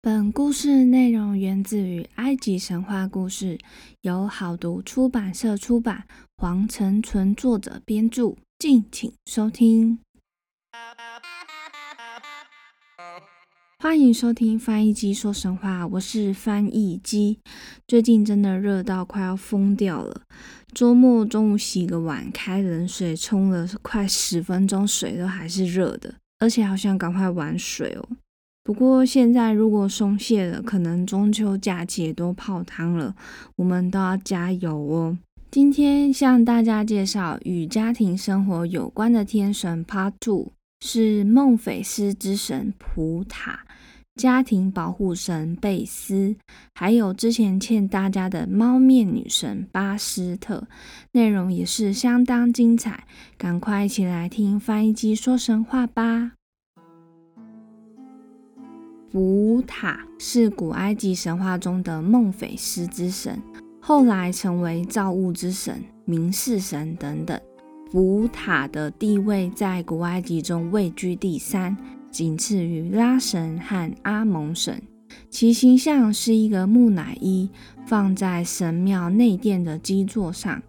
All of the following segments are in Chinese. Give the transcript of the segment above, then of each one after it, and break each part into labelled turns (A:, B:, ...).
A: 本故事内容源自于埃及神话故事，由好读出版社出版，黄成纯作者编著，敬请收听。欢迎收听翻译机说神话，我是翻译机。最近真的热到快要疯掉了，周末中午洗个碗，开冷水冲了快十分钟，水都还是热的，而且好想赶快玩水哦。不过现在如果松懈了，可能中秋假期也都泡汤了，我们都要加油哦。今天向大家介绍与家庭生活有关的天神 Part Two，是孟菲斯之神普塔。家庭保护神贝斯，还有之前欠大家的猫面女神巴斯特，内容也是相当精彩，赶快一起来听翻译机说神话吧。普塔是古埃及神话中的孟菲斯之神，后来成为造物之神、明示神等等。普塔的地位在古埃及中位居第三。仅次于拉神和阿蒙神，其形象是一个木乃伊，放在神庙内殿的基座上，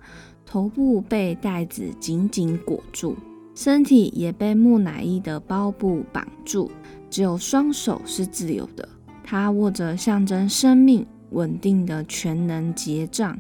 A: 头部被袋子紧紧裹住，身体也被木乃伊的包布绑住，只有双手是自由的。他握着象征生命稳定的全能结杖，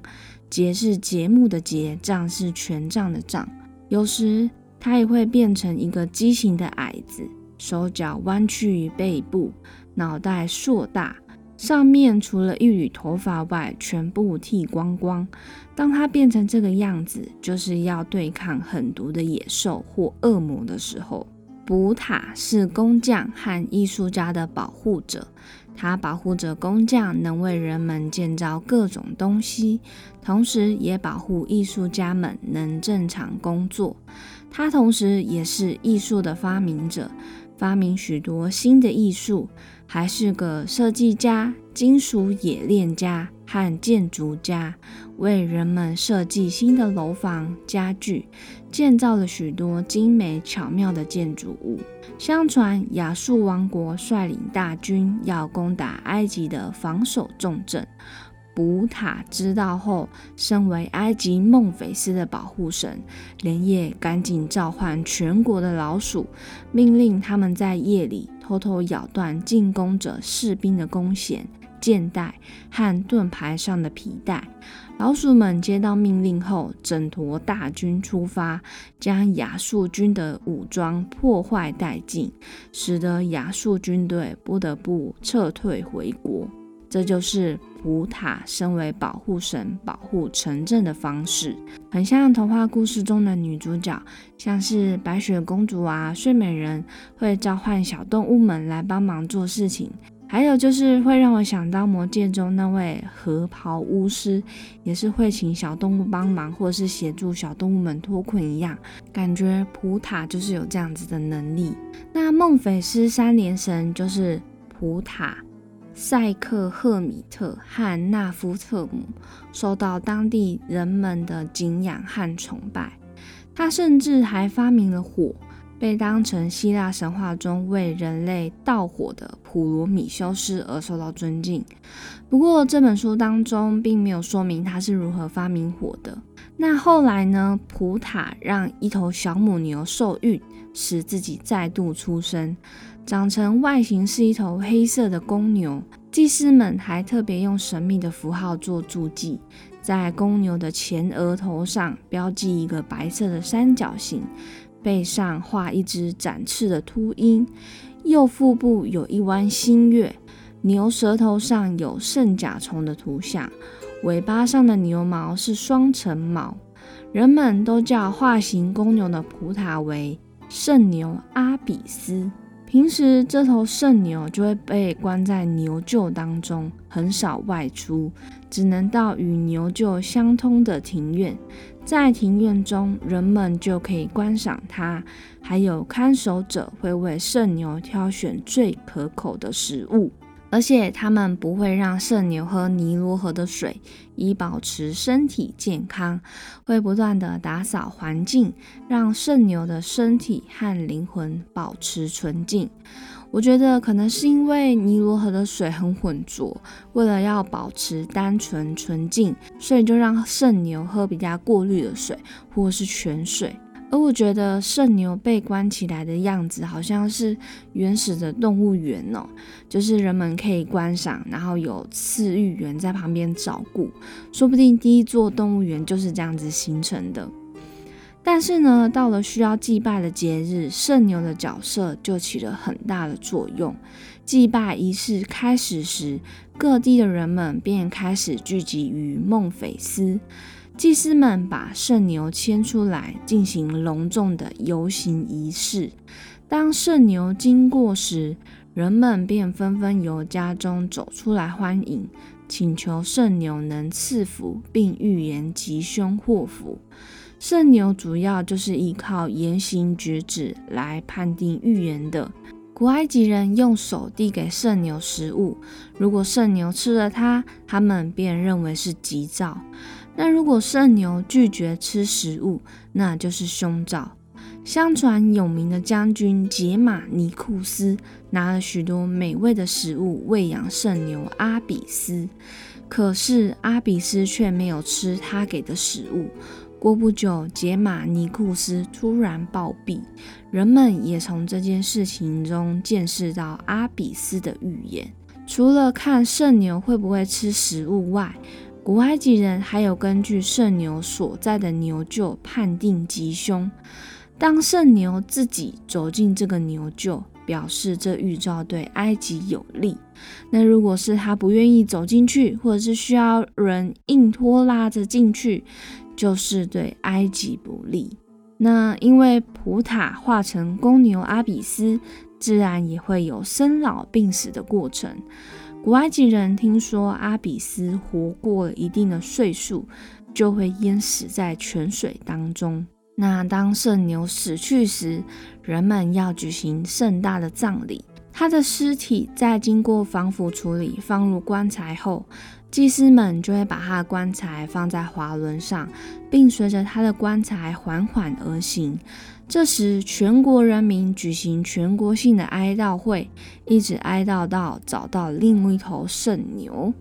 A: 结是节目的结，杖是权杖的杖。有时他也会变成一个畸形的矮子。手脚弯曲于背部，脑袋硕大，上面除了一缕头发外，全部剃光光。当他变成这个样子，就是要对抗狠毒的野兽或恶魔的时候。补塔是工匠和艺术家的保护者，它保护着工匠能为人们建造各种东西，同时也保护艺术家们能正常工作。它同时也是艺术的发明者。发明许多新的艺术，还是个设计家、金属冶炼家和建筑家，为人们设计新的楼房、家具，建造了许多精美巧妙的建筑物。相传亚述王国率领大军要攻打埃及的防守重镇。古塔知道后，身为埃及孟菲斯的保护神，连夜赶紧召唤全国的老鼠，命令他们在夜里偷偷咬断进攻者士兵的弓弦、箭带和盾牌上的皮带。老鼠们接到命令后，整坨大军出发，将亚述军的武装破坏殆尽，使得亚述军队不得不撤退回国。这就是普塔身为保护神保护城镇的方式，很像童话故事中的女主角，像是白雪公主啊、睡美人，会召唤小动物们来帮忙做事情。还有就是会让我想到魔戒中那位河袍巫师，也是会请小动物帮忙，或是协助小动物们脱困一样。感觉普塔就是有这样子的能力。那孟菲斯三连神就是普塔。塞克赫米特和纳夫特姆受到当地人们的敬仰和崇拜。他甚至还发明了火，被当成希腊神话中为人类盗火的普罗米修斯而受到尊敬。不过这本书当中并没有说明他是如何发明火的。那后来呢？普塔让一头小母牛受孕，使自己再度出生。长成外形是一头黑色的公牛，祭司们还特别用神秘的符号做注记，在公牛的前额头上标记一个白色的三角形，背上画一只展翅的秃鹰，右腹部有一弯新月，牛舌头上有圣甲虫的图像，尾巴上的牛毛是双层毛，人们都叫化形公牛的葡萄为圣牛阿比斯。平时这头圣牛就会被关在牛厩当中，很少外出，只能到与牛厩相通的庭院。在庭院中，人们就可以观赏它，还有看守者会为圣牛挑选最可口的食物。而且他们不会让圣牛喝尼罗河的水，以保持身体健康。会不断的打扫环境，让圣牛的身体和灵魂保持纯净。我觉得可能是因为尼罗河的水很浑浊，为了要保持单纯纯净，所以就让圣牛喝比较过滤的水，或是泉水。而我觉得圣牛被关起来的样子，好像是原始的动物园哦，就是人们可以观赏，然后有饲育员在旁边照顾，说不定第一座动物园就是这样子形成的。但是呢，到了需要祭拜的节日，圣牛的角色就起了很大的作用。祭拜仪式开始时，各地的人们便开始聚集于孟菲斯。祭司们把圣牛牵出来，进行隆重的游行仪式。当圣牛经过时，人们便纷纷由家中走出来欢迎，请求圣牛能赐福，并预言吉凶祸福。圣牛主要就是依靠言行举止来判定预言的。古埃及人用手递给圣牛食物，如果圣牛吃了它，他们便认为是吉兆。那如果圣牛拒绝吃食物，那就是凶兆。相传有名的将军杰马尼库斯拿了许多美味的食物喂养圣牛阿比斯，可是阿比斯却没有吃他给的食物。过不久，杰马尼库斯突然暴毙，人们也从这件事情中见识到阿比斯的预言。除了看圣牛会不会吃食物外，古埃及人还有根据圣牛所在的牛厩判定吉凶。当圣牛自己走进这个牛厩，表示这预兆对埃及有利。那如果是他不愿意走进去，或者是需要人硬拖拉着进去，就是对埃及不利。那因为普塔化成公牛阿比斯，自然也会有生老病死的过程。古埃及人听说阿比斯活过了一定的岁数，就会淹死在泉水当中。那当圣牛死去时，人们要举行盛大的葬礼。他的尸体在经过防腐处理，放入棺材后，祭司们就会把他的棺材放在滑轮上，并随着他的棺材缓缓而行。这时，全国人民举行全国性的哀悼会，一直哀悼到找到另一头圣牛。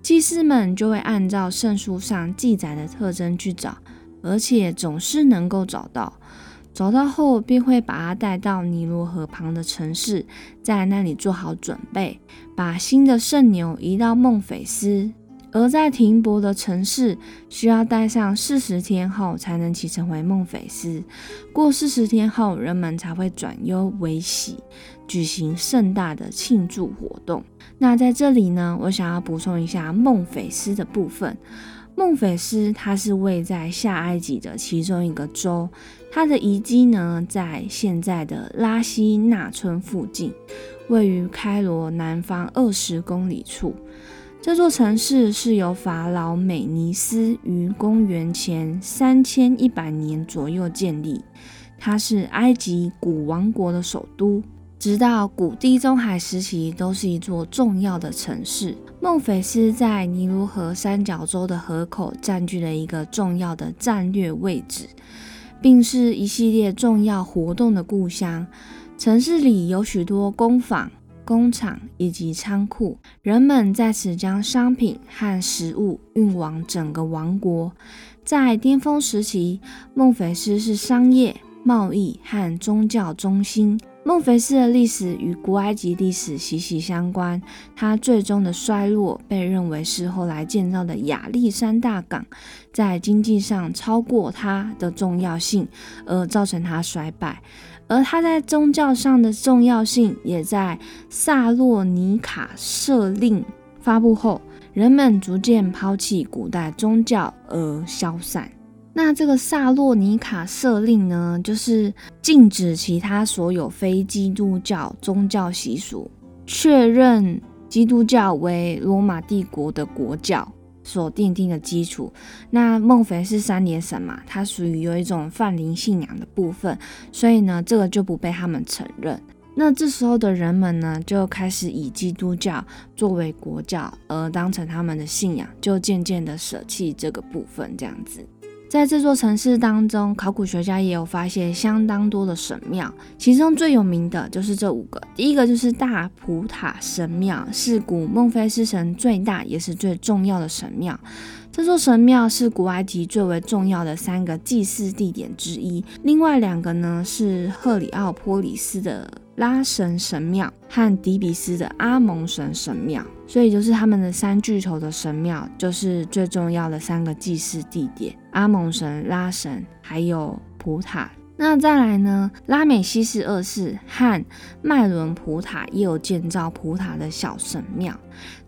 A: 祭司们就会按照圣书上记载的特征去找，而且总是能够找到。找到后，便会把它带到尼罗河旁的城市，在那里做好准备，把新的圣牛移到孟菲斯。而在停泊的城市，需要待上四十天后才能启程回孟菲斯。过四十天后，人们才会转忧为喜，举行盛大的庆祝活动。那在这里呢，我想要补充一下孟菲斯的部分。孟菲斯它是位在下埃及的其中一个州，它的遗迹呢在现在的拉希纳村附近，位于开罗南方二十公里处。这座城市是由法老美尼斯于公元前三千一百年左右建立，它是埃及古王国的首都，直到古地中海时期都是一座重要的城市。孟菲斯在尼罗河三角洲的河口占据了一个重要的战略位置，并是一系列重要活动的故乡。城市里有许多工坊。工厂以及仓库，人们在此将商品和食物运往整个王国。在巅峰时期，孟菲斯是商业、贸易和宗教中心。孟菲斯的历史与古埃及历史息息相关。它最终的衰落被认为是后来建造的亚历山大港在经济上超过它的重要性，而造成它衰败。而它在宗教上的重要性，也在萨洛尼卡设令发布后，人们逐渐抛弃古代宗教而消散。那这个萨洛尼卡设令呢，就是禁止其他所有非基督教宗教习俗，确认基督教为罗马帝国的国教。所奠定的基础。那孟菲是三年神嘛，它属于有一种泛灵信仰的部分，所以呢，这个就不被他们承认。那这时候的人们呢，就开始以基督教作为国教，而当成他们的信仰，就渐渐的舍弃这个部分，这样子。在这座城市当中，考古学家也有发现相当多的神庙，其中最有名的就是这五个。第一个就是大普塔神庙，是古孟菲斯神最大也是最重要的神庙。这座神庙是古埃及最为重要的三个祭祀地点之一。另外两个呢是赫里奥波里斯的拉神神庙和底比斯的阿蒙神神庙，所以就是他们的三巨头的神庙，就是最重要的三个祭祀地点：阿蒙神、拉神还有普塔。那再来呢？拉美西斯二世和麦伦普塔也有建造普塔的小神庙。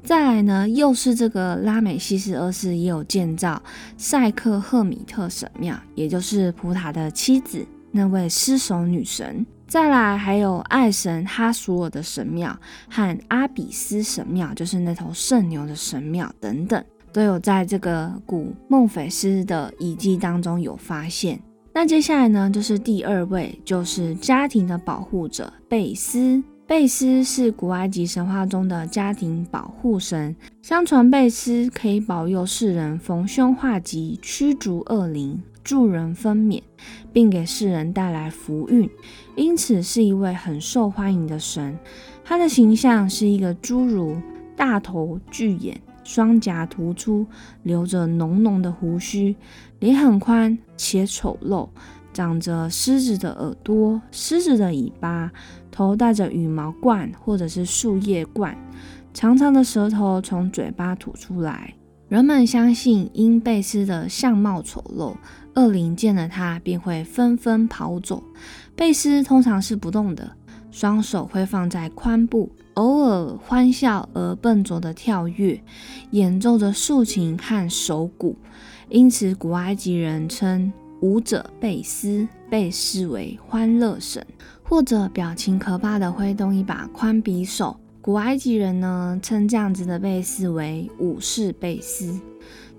A: 再来呢，又是这个拉美西斯二世也有建造塞克赫米特神庙，也就是普塔的妻子那位尸首女神。再来还有爱神哈索尔的神庙和阿比斯神庙，就是那头圣牛的神庙等等，都有在这个古孟菲斯的遗迹当中有发现。那接下来呢，就是第二位，就是家庭的保护者贝斯。贝斯是古埃及神话中的家庭保护神。相传贝斯可以保佑世人逢凶化吉、驱逐恶灵、助人分娩，并给世人带来福运，因此是一位很受欢迎的神。他的形象是一个侏儒，大头巨眼。双颊突出，留着浓浓的胡须，脸很宽且丑陋，长着狮子的耳朵、狮子的尾巴，头戴着羽毛冠或者是树叶冠，长长的舌头从嘴巴吐出来。人们相信，因贝斯的相貌丑陋，恶灵见了他便会纷纷跑走。贝斯通常是不动的，双手会放在髋部。偶尔欢笑而笨拙的跳跃，演奏着竖琴和手鼓，因此古埃及人称舞者贝斯，被视为欢乐神。或者表情可怕的挥动一把宽匕首，古埃及人呢称这样子的贝斯为武士贝斯。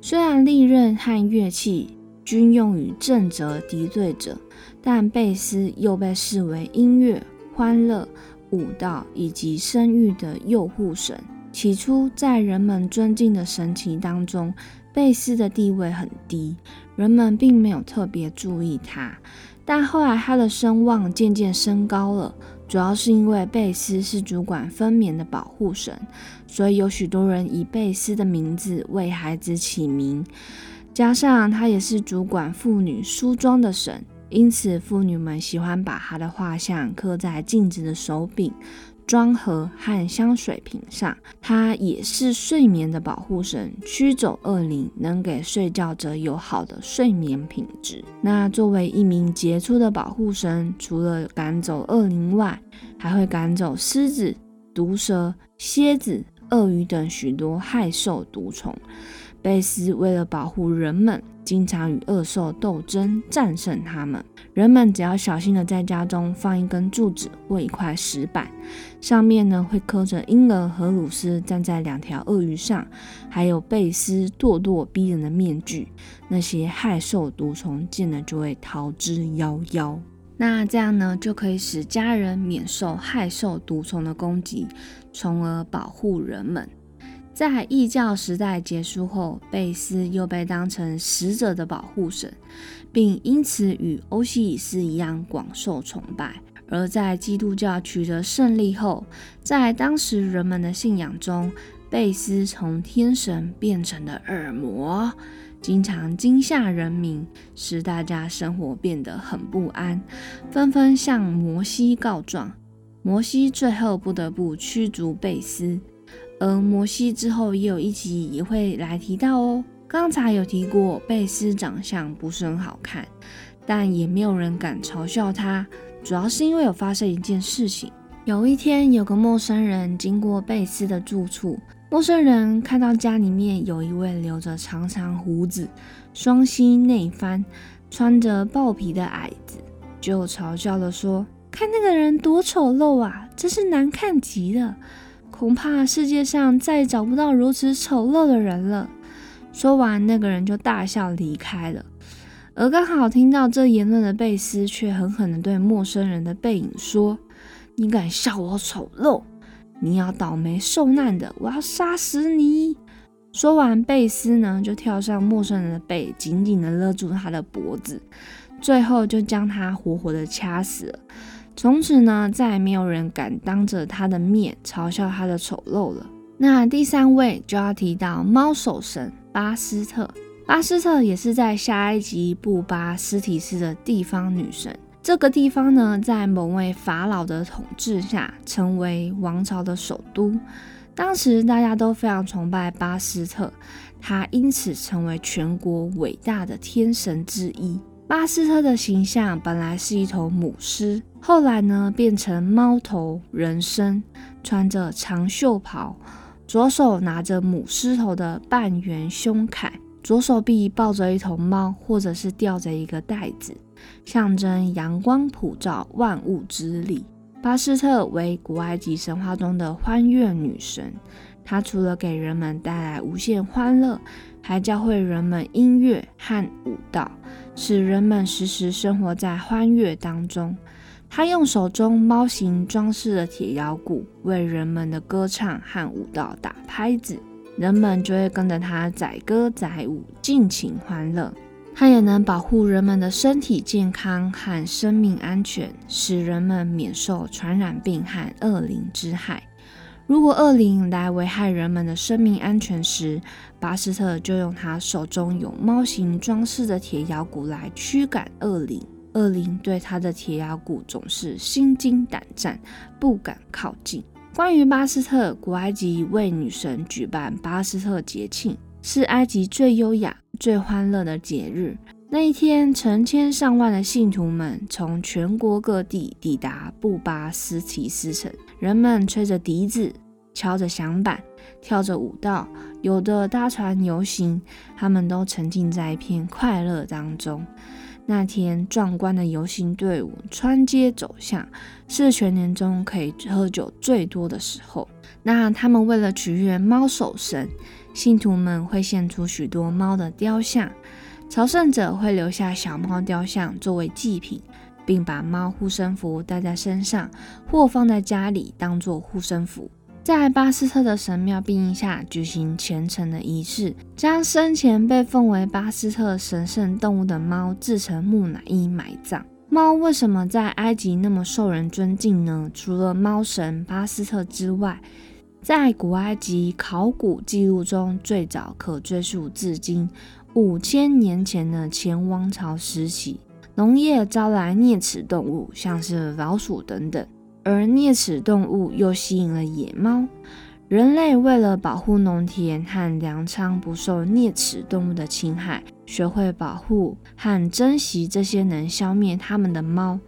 A: 虽然利刃和乐器均用于正则敌对者，但贝斯又被视为音乐欢乐。舞蹈以及生育的诱护神，起初在人们尊敬的神奇当中，贝斯的地位很低，人们并没有特别注意他。但后来他的声望渐渐升高了，主要是因为贝斯是主管分娩的保护神，所以有许多人以贝斯的名字为孩子起名。加上他也是主管妇女梳妆的神。因此，妇女们喜欢把他的画像刻在镜子的手柄、妆盒和香水瓶上。他也是睡眠的保护神，驱走恶灵，能给睡觉者有好的睡眠品质。那作为一名杰出的保护神，除了赶走恶灵外，还会赶走狮子、毒蛇、蝎子、鳄鱼等许多害兽毒虫。贝斯为了保护人们。经常与恶兽斗争，战胜他们。人们只要小心的在家中放一根柱子或一块石板，上面呢会刻着婴儿荷鲁斯站在两条鳄鱼上，还有贝斯咄咄逼人的面具。那些害兽毒虫见了就会逃之夭夭。那这样呢，就可以使家人免受害兽毒虫的攻击，从而保护人们。在异教时代结束后，贝斯又被当成死者的保护神，并因此与欧西里斯一样广受崇拜。而在基督教取得胜利后，在当时人们的信仰中，贝斯从天神变成了恶魔，经常惊吓人民，使大家生活变得很不安，纷纷向摩西告状。摩西最后不得不驱逐贝斯。而摩西之后也有一集也会来提到哦。刚才有提过，贝斯长相不是很好看，但也没有人敢嘲笑他，主要是因为有发生一件事情。有一天，有个陌生人经过贝斯的住处，陌生人看到家里面有一位留着长长胡子、双膝内翻、穿着豹皮的矮子，就嘲笑了说：“看那个人多丑陋啊，真是难看极了。”恐怕世界上再也找不到如此丑陋的人了。说完，那个人就大笑离开了。而刚好听到这言论的贝斯，却狠狠地对陌生人的背影说：“你敢笑我丑陋？你要倒霉受难的！我要杀死你！”说完，贝斯呢就跳上陌生人的背，紧紧的勒住他的脖子，最后就将他活活的掐死了。从此呢，再也没有人敢当着他的面嘲笑他的丑陋了。那第三位就要提到猫首神巴斯特。巴斯特也是在下埃及布巴斯提斯的地方女神。这个地方呢，在某位法老的统治下，成为王朝的首都。当时大家都非常崇拜巴斯特，他因此成为全国伟大的天神之一。巴斯特的形象本来是一头母狮，后来呢变成猫头人身，穿着长袖袍，左手拿着母狮头的半圆胸铠，左手臂抱着一头猫，或者是吊着一个袋子，象征阳光普照万物之力。巴斯特为古埃及神话中的欢悦女神，她除了给人们带来无限欢乐，还教会人们音乐和舞蹈，使人们时时生活在欢悦当中。他用手中猫形装饰的铁摇鼓为人们的歌唱和舞蹈打拍子，人们就会跟着他载歌载舞，尽情欢乐。它也能保护人们的身体健康和生命安全，使人们免受传染病和恶灵之害。如果恶灵来危害人们的生命安全时，巴斯特就用他手中有猫形装饰的铁腰鼓来驱赶恶灵。恶灵对他的铁腰鼓总是心惊胆战，不敢靠近。关于巴斯特，古埃及为女神举办巴斯特节庆。是埃及最优雅、最欢乐的节日。那一天，成千上万的信徒们从全国各地抵达布巴斯提斯城，人们吹着笛子，敲着响板，跳着舞蹈，有的搭船游行，他们都沉浸在一片快乐当中。那天，壮观的游行队伍穿街走巷，是全年中可以喝酒最多的时候。那他们为了取悦猫首神。信徒们会献出许多猫的雕像，朝圣者会留下小猫雕像作为祭品，并把猫护身符戴在身上或放在家里当做护身符。在巴斯特的神庙庇荫下举行虔诚的仪式，将生前被奉为巴斯特神圣动物的猫制成木乃伊埋葬。猫为什么在埃及那么受人尊敬呢？除了猫神巴斯特之外，在古埃及考古记录中，最早可追溯至今五千年前的前王朝时期。农业招来啮齿动物，像是老鼠等等，而啮齿动物又吸引了野猫。人类为了保护农田和粮仓不受啮齿动物的侵害，学会保护和珍惜这些能消灭它们的猫。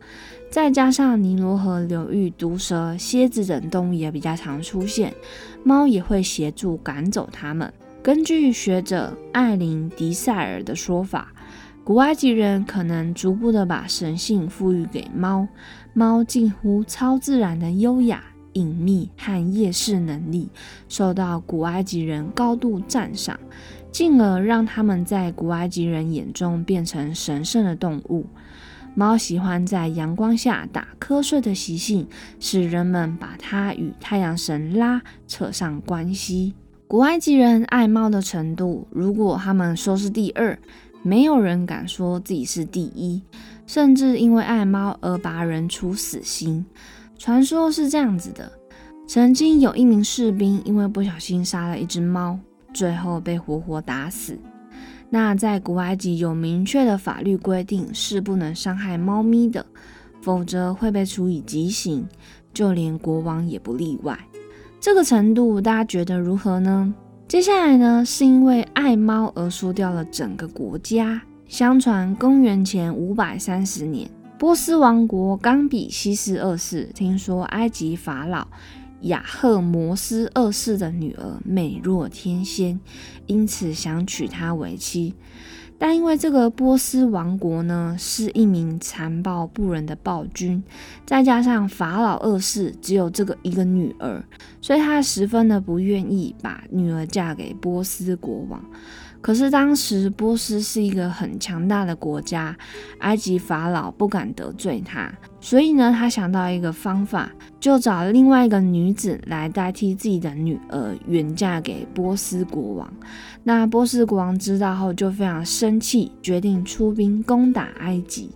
A: 再加上尼罗河流域毒蛇、蝎子等动物也比较常出现，猫也会协助赶走它们。根据学者艾琳·迪塞尔的说法，古埃及人可能逐步的把神性赋予给猫，猫近乎超自然的优雅、隐秘和夜视能力，受到古埃及人高度赞赏，进而让它们在古埃及人眼中变成神圣的动物。猫喜欢在阳光下打瞌睡的习性，使人们把它与太阳神拉扯上关系。古埃及人爱猫的程度，如果他们说是第二，没有人敢说自己是第一，甚至因为爱猫而把人处死刑。传说是这样子的：曾经有一名士兵因为不小心杀了一只猫，最后被活活打死。那在古埃及有明确的法律规定，是不能伤害猫咪的，否则会被处以极刑，就连国王也不例外。这个程度，大家觉得如何呢？接下来呢，是因为爱猫而输掉了整个国家。相传公元前五百三十年，波斯王国冈比西斯二世听说埃及法老。雅赫摩斯二世的女儿美若天仙，因此想娶她为妻。但因为这个波斯王国呢是一名残暴不仁的暴君，再加上法老二世只有这个一个女儿，所以他十分的不愿意把女儿嫁给波斯国王。可是当时波斯是一个很强大的国家，埃及法老不敢得罪他，所以呢，他想到一个方法，就找另外一个女子来代替自己的女儿远嫁给波斯国王。那波斯国王知道后就非常生气，决定出兵攻打埃及。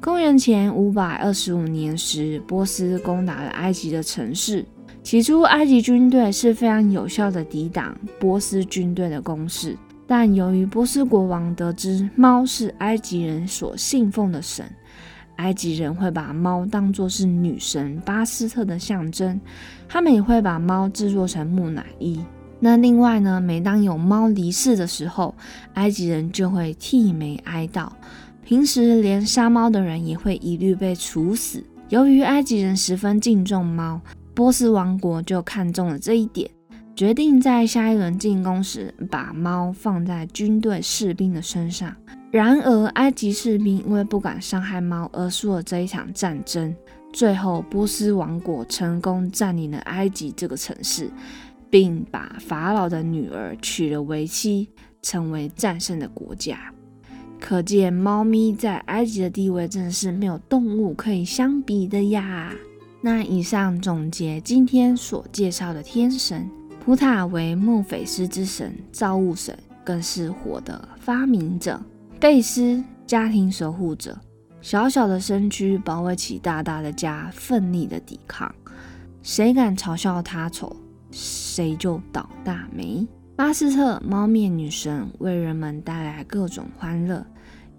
A: 公元前五百二十五年时，波斯攻打了埃及的城市。起初，埃及军队是非常有效的抵挡波斯军队的攻势。但由于波斯国王得知猫是埃及人所信奉的神，埃及人会把猫当作是女神巴斯特的象征，他们也会把猫制作成木乃伊。那另外呢，每当有猫离世的时候，埃及人就会剃眉哀悼。平时连杀猫的人也会一律被处死。由于埃及人十分敬重猫，波斯王国就看中了这一点。决定在下一轮进攻时把猫放在军队士兵的身上。然而，埃及士兵因为不敢伤害猫而输了这一场战争。最后，波斯王国成功占领了埃及这个城市，并把法老的女儿娶了为妻，成为战胜的国家。可见，猫咪在埃及的地位真的是没有动物可以相比的呀。那以上总结今天所介绍的天神。普塔为孟菲斯之神，造物神，更是火的发明者。贝斯，家庭守护者，小小的身躯保卫起大大的家，奋力的抵抗。谁敢嘲笑他丑，谁就倒大霉。巴斯特，猫面女神，为人们带来各种欢乐，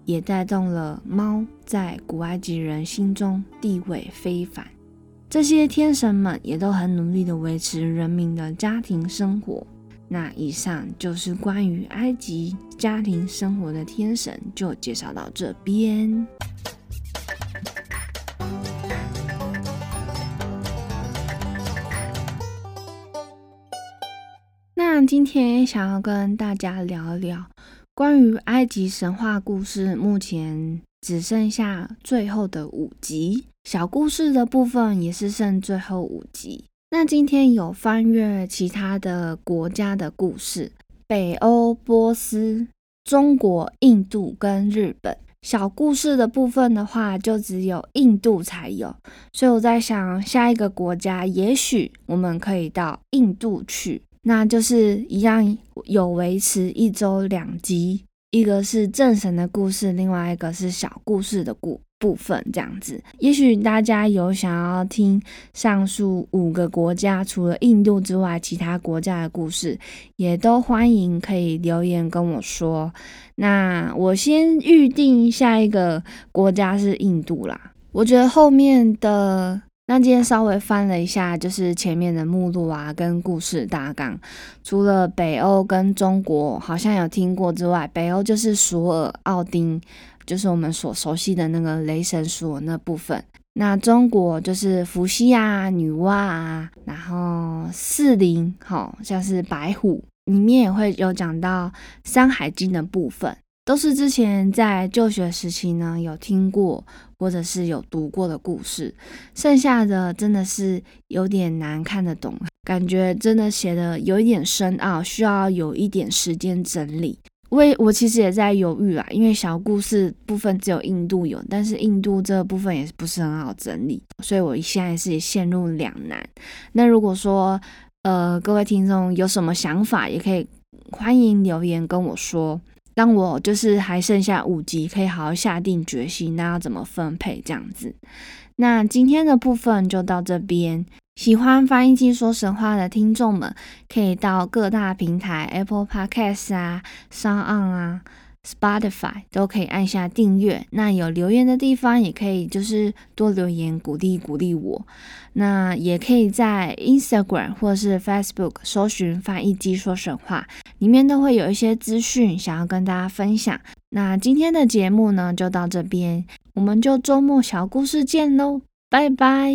A: 也带动了猫在古埃及人心中地位非凡。这些天神们也都很努力的维持人民的家庭生活。那以上就是关于埃及家庭生活的天神，就介绍到这边。那今天想要跟大家聊一聊关于埃及神话故事，目前只剩下最后的五集。小故事的部分也是剩最后五集。那今天有翻阅其他的国家的故事，北欧、波斯、中国、印度跟日本。小故事的部分的话，就只有印度才有。所以我在想，下一个国家也许我们可以到印度去，那就是一样有维持一周两集，一个是正神的故事，另外一个是小故事的故。部分这样子，也许大家有想要听上述五个国家除了印度之外其他国家的故事，也都欢迎可以留言跟我说。那我先预定下一个国家是印度啦。我觉得后面的那今天稍微翻了一下，就是前面的目录啊跟故事大纲，除了北欧跟中国好像有听过之外，北欧就是索尔、奥丁。就是我们所熟悉的那个雷神索那部分，那中国就是伏羲啊、女娲啊，然后四灵，好像是白虎，里面也会有讲到《山海经》的部分，都是之前在就学时期呢有听过或者是有读过的故事，剩下的真的是有点难看得懂，感觉真的写的有一点深奥，需要有一点时间整理。我我其实也在犹豫啊，因为小故事部分只有印度有，但是印度这部分也不是很好整理，所以我现在是陷入两难。那如果说呃各位听众有什么想法，也可以欢迎留言跟我说，让我就是还剩下五集，可以好好下定决心，那要怎么分配这样子。那今天的部分就到这边。喜欢翻译机说神话的听众们，可以到各大平台 Apple Podcast 啊、商 on 啊、Spotify 都可以按下订阅。那有留言的地方，也可以就是多留言鼓励鼓励我。那也可以在 Instagram 或是 Facebook 搜寻翻译机说神话，里面都会有一些资讯想要跟大家分享。那今天的节目呢，就到这边，我们就周末小故事见喽，拜拜。